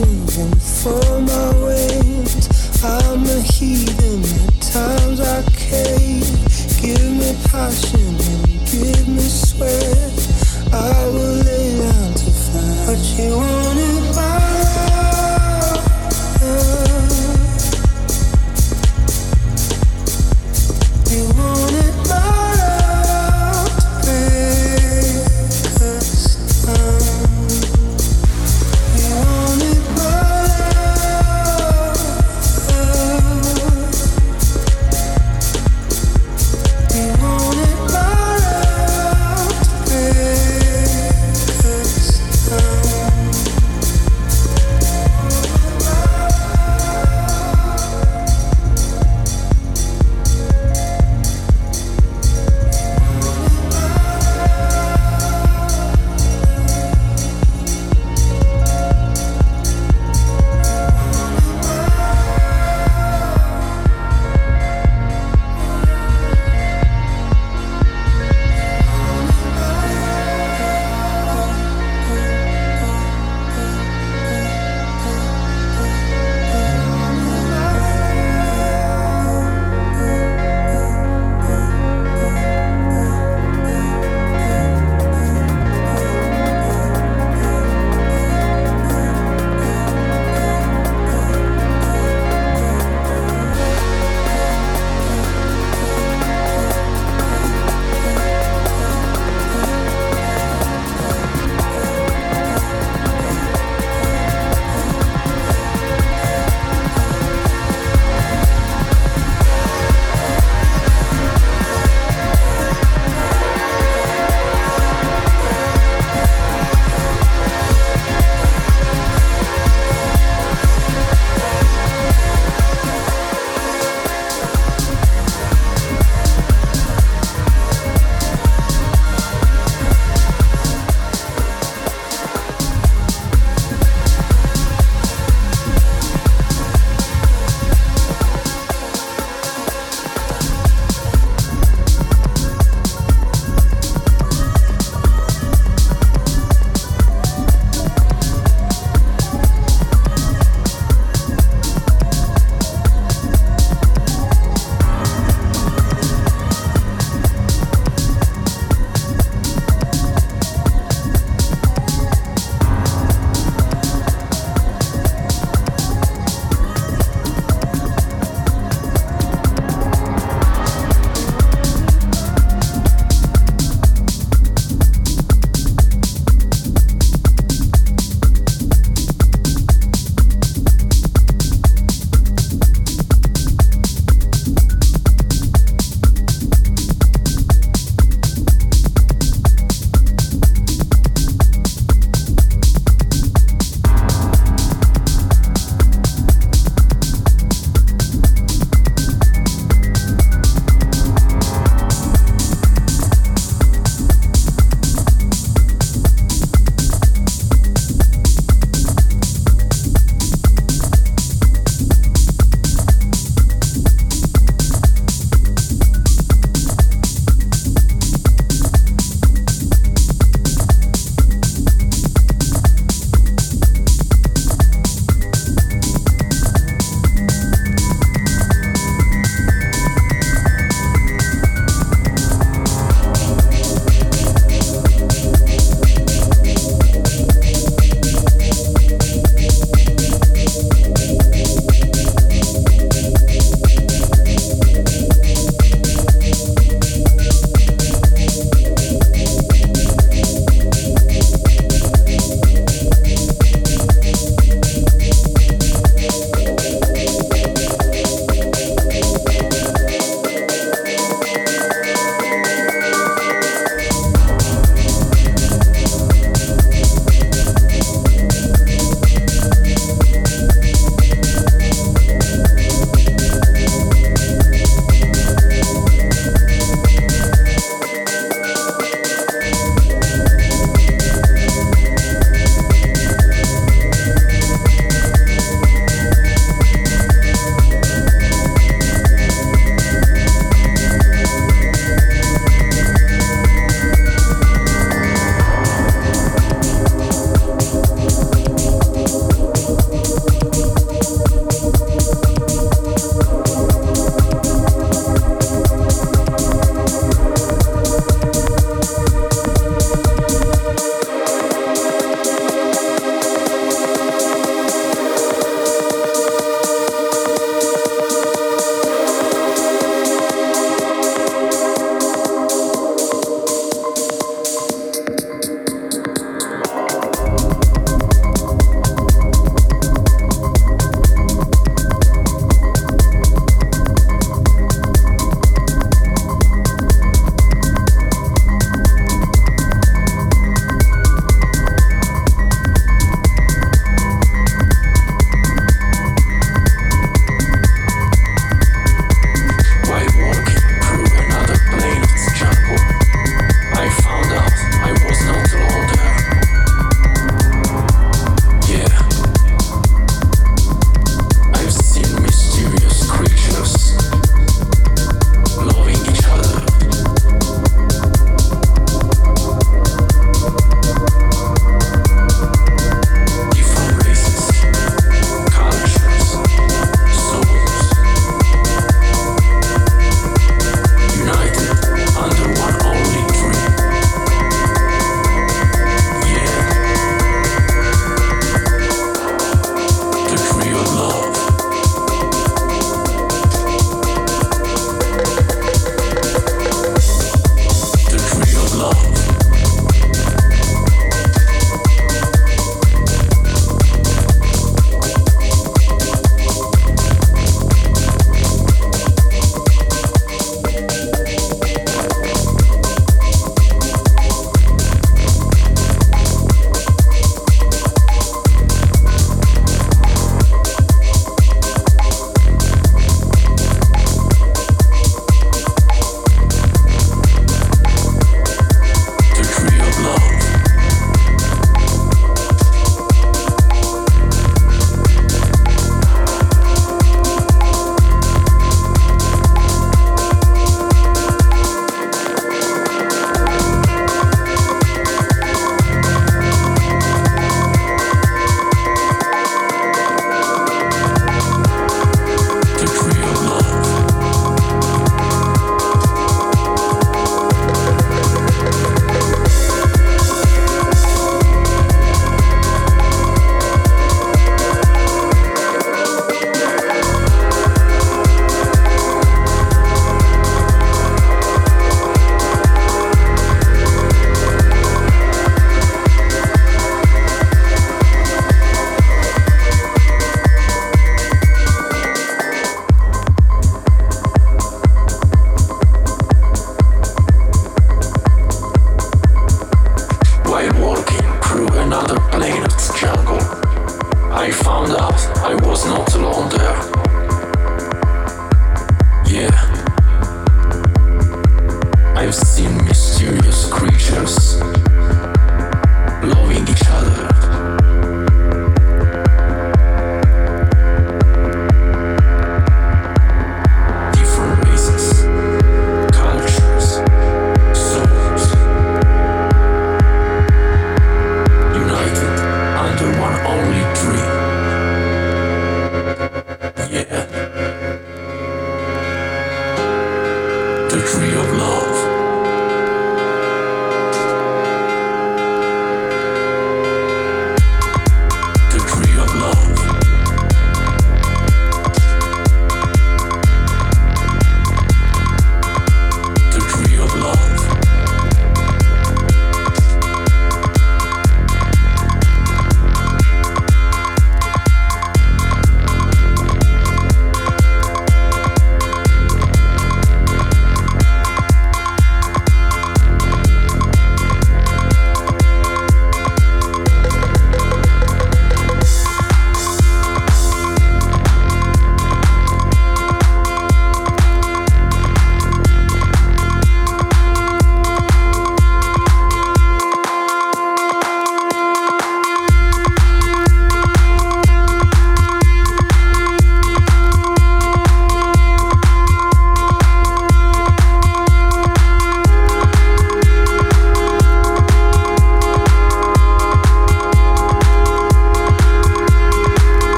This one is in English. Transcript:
searching for my ways. I'm a heathen at times I cave. Give me passion and give me sweat. I will lay down to find what you want.